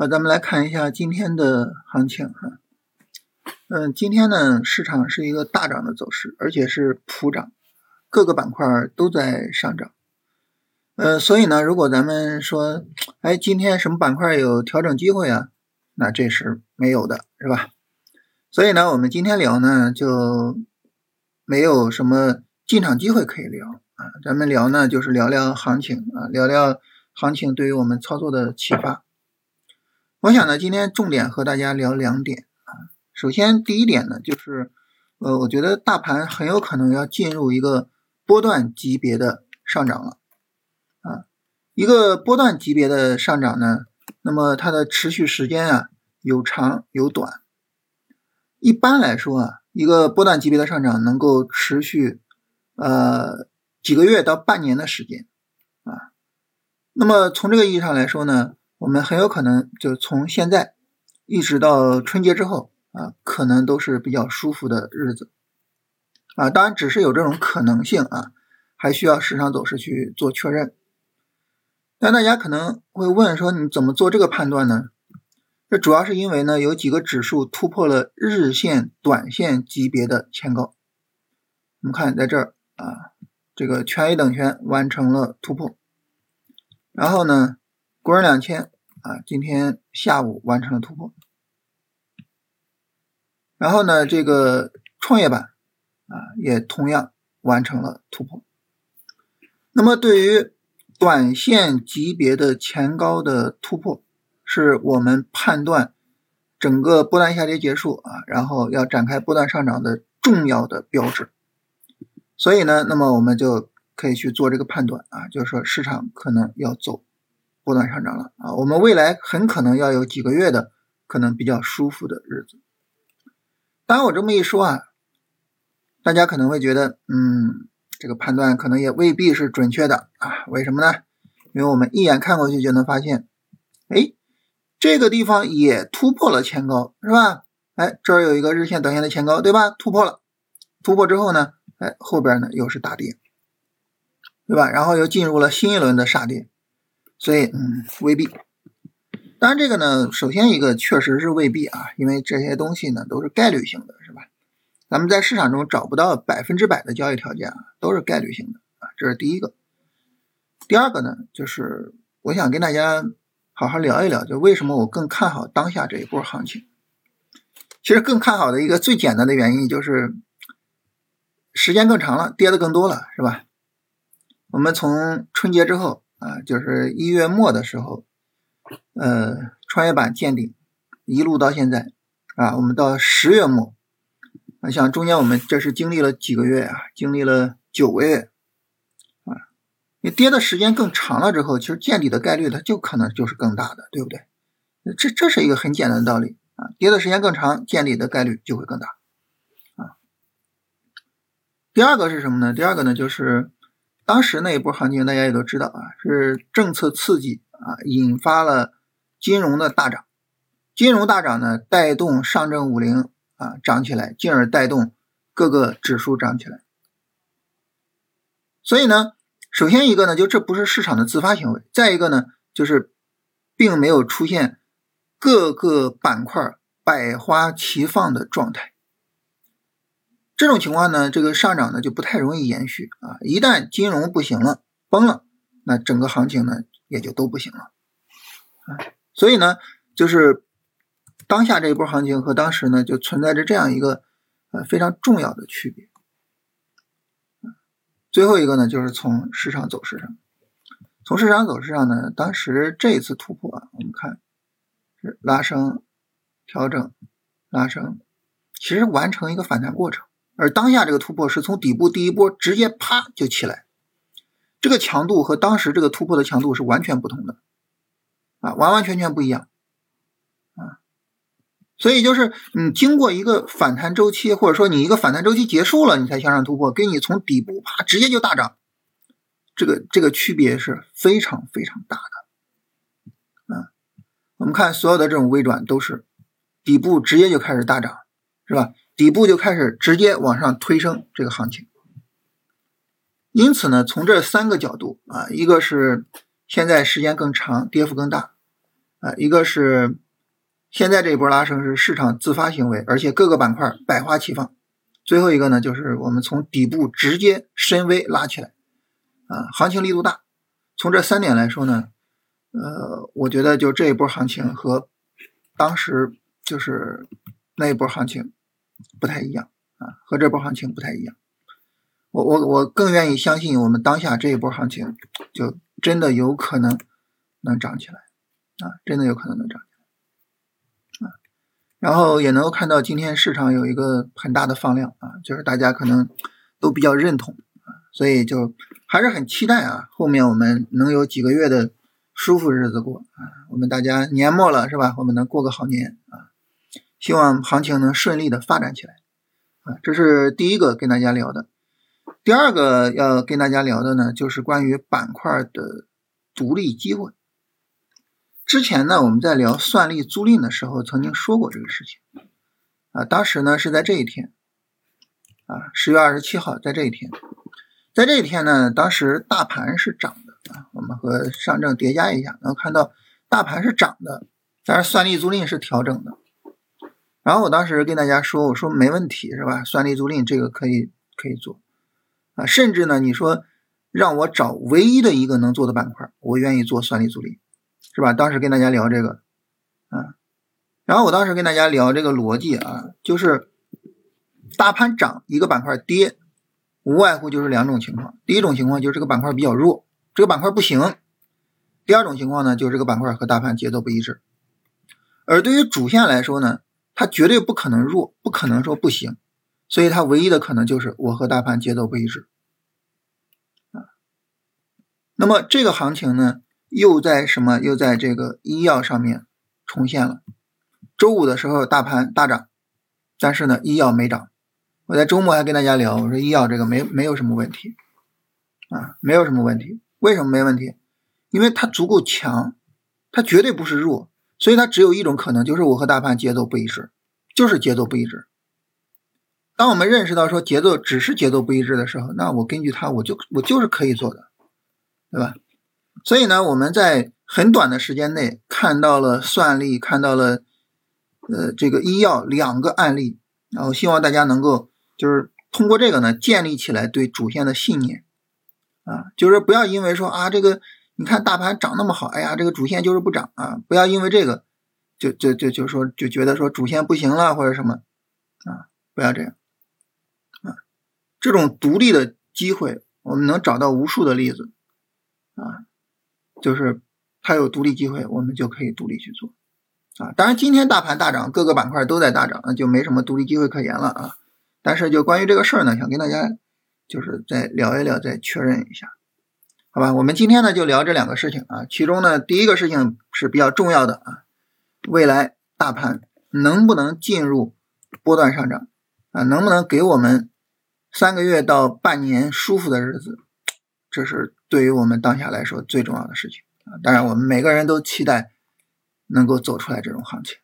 好，咱们来看一下今天的行情哈。嗯，今天呢，市场是一个大涨的走势，而且是普涨，各个板块都在上涨。呃，所以呢，如果咱们说，哎，今天什么板块有调整机会啊？那这是没有的，是吧？所以呢，我们今天聊呢，就没有什么进场机会可以聊啊。咱们聊呢，就是聊聊行情啊，聊聊行情对于我们操作的启发。我想呢，今天重点和大家聊两点啊。首先，第一点呢，就是呃，我觉得大盘很有可能要进入一个波段级别的上涨了。啊，一个波段级别的上涨呢，那么它的持续时间啊有长有短。一般来说啊，一个波段级别的上涨能够持续呃几个月到半年的时间啊。那么从这个意义上来说呢，我们很有可能就从现在一直到春节之后啊，可能都是比较舒服的日子啊。当然，只是有这种可能性啊，还需要市场走势去做确认。那大家可能会问说，你怎么做这个判断呢？这主要是因为呢，有几个指数突破了日线、短线级别的前高。我们看在这儿啊，这个全 A 等权完成了突破，然后呢，国人两千啊，今天下午完成了突破，然后呢，这个创业板啊，也同样完成了突破。那么对于短线级别的前高的突破，是我们判断整个波段下跌结束啊，然后要展开波段上涨的重要的标志。所以呢，那么我们就可以去做这个判断啊，就是说市场可能要走波段上涨了啊，我们未来很可能要有几个月的可能比较舒服的日子。当然，我这么一说啊，大家可能会觉得，嗯。这个判断可能也未必是准确的啊？为什么呢？因为我们一眼看过去就能发现，哎，这个地方也突破了前高，是吧？哎，这儿有一个日线、等线的前高，对吧？突破了，突破之后呢，哎，后边呢又是大跌，对吧？然后又进入了新一轮的杀跌，所以，嗯，未必。当然，这个呢，首先一个确实是未必啊，因为这些东西呢都是概率性的，是吧？咱们在市场中找不到百分之百的交易条件啊，都是概率性的啊，这是第一个。第二个呢，就是我想跟大家好好聊一聊，就为什么我更看好当下这一波行情。其实更看好的一个最简单的原因就是时间更长了，跌的更多了，是吧？我们从春节之后啊，就是一月末的时候，呃，创业板见顶，一路到现在啊，我们到十月末。啊像中间我们这是经历了几个月啊？经历了九个月啊！你跌的时间更长了之后，其实见底的概率它就可能就是更大的，对不对？这这是一个很简单的道理啊！跌的时间更长，见底的概率就会更大啊。第二个是什么呢？第二个呢，就是当时那一波行情，大家也都知道啊，是政策刺激啊，引发了金融的大涨，金融大涨呢，带动上证五零。啊，涨起来，进而带动各个指数涨起来。所以呢，首先一个呢，就这不是市场的自发行为；再一个呢，就是并没有出现各个板块百花齐放的状态。这种情况呢，这个上涨呢就不太容易延续啊。一旦金融不行了，崩了，那整个行情呢也就都不行了啊。所以呢，就是。当下这一波行情和当时呢，就存在着这样一个呃非常重要的区别。最后一个呢，就是从市场走势上，从市场走势上呢，当时这一次突破啊，我们看是拉升、调整、拉升，其实完成一个反弹过程。而当下这个突破是从底部第一波直接啪就起来，这个强度和当时这个突破的强度是完全不同的，啊，完完全全不一样。啊所以就是你经过一个反弹周期，或者说你一个反弹周期结束了，你才向上突破，跟你从底部啪直接就大涨，这个这个区别是非常非常大的。啊，我们看所有的这种微转都是底部直接就开始大涨，是吧？底部就开始直接往上推升这个行情。因此呢，从这三个角度啊，一个是现在时间更长，跌幅更大。啊，一个是现在这一波拉升是市场自发行为，而且各个板块百花齐放。最后一个呢，就是我们从底部直接深 V 拉起来，啊，行情力度大。从这三点来说呢，呃，我觉得就这一波行情和当时就是那一波行情不太一样啊，和这波行情不太一样。我我我更愿意相信我们当下这一波行情就真的有可能能涨起来啊，真的有可能能涨起来啊。然后也能够看到今天市场有一个很大的放量啊，就是大家可能都比较认同啊，所以就还是很期待啊，后面我们能有几个月的舒服日子过啊，我们大家年末了是吧？我们能过个好年啊，希望行情能顺利的发展起来啊，这是第一个跟大家聊的。第二个要跟大家聊的呢，就是关于板块的独立机会。之前呢，我们在聊算力租赁的时候，曾经说过这个事情啊。当时呢是在这一天啊，十月二十七号，在这一天，在这一天呢，当时大盘是涨的啊。我们和上证叠加一下，能看到大盘是涨的，但是算力租赁是调整的。然后我当时跟大家说，我说没问题是吧？算力租赁这个可以可以做。啊，甚至呢，你说让我找唯一的一个能做的板块，我愿意做算力租赁，是吧？当时跟大家聊这个，啊，然后我当时跟大家聊这个逻辑啊，就是大盘涨，一个板块跌，无外乎就是两种情况。第一种情况就是这个板块比较弱，这个板块不行；第二种情况呢，就是这个板块和大盘节奏不一致。而对于主线来说呢，它绝对不可能弱，不可能说不行。所以它唯一的可能就是我和大盘节奏不一致啊。那么这个行情呢，又在什么？又在这个医药上面重现了。周五的时候大盘大涨，但是呢，医药没涨。我在周末还跟大家聊，我说医药这个没没有什么问题啊，没有什么问题。为什么没问题？因为它足够强，它绝对不是弱，所以它只有一种可能，就是我和大盘节奏不一致，就是节奏不一致。当我们认识到说节奏只是节奏不一致的时候，那我根据它，我就我就是可以做的，对吧？所以呢，我们在很短的时间内看到了算力，看到了呃这个医药两个案例，然后希望大家能够就是通过这个呢建立起来对主线的信念啊，就是不要因为说啊这个你看大盘涨那么好，哎呀这个主线就是不涨啊，不要因为这个就就就就说就觉得说主线不行了或者什么啊，不要这样。啊这种独立的机会，我们能找到无数的例子，啊，就是它有独立机会，我们就可以独立去做，啊，当然今天大盘大涨，各个板块都在大涨，那就没什么独立机会可言了啊。但是就关于这个事儿呢，想跟大家就是再聊一聊，再确认一下，好吧？我们今天呢就聊这两个事情啊，其中呢第一个事情是比较重要的啊，未来大盘能不能进入波段上涨啊，能不能给我们？三个月到半年舒服的日子，这是对于我们当下来说最重要的事情啊！当然，我们每个人都期待能够走出来这种行情。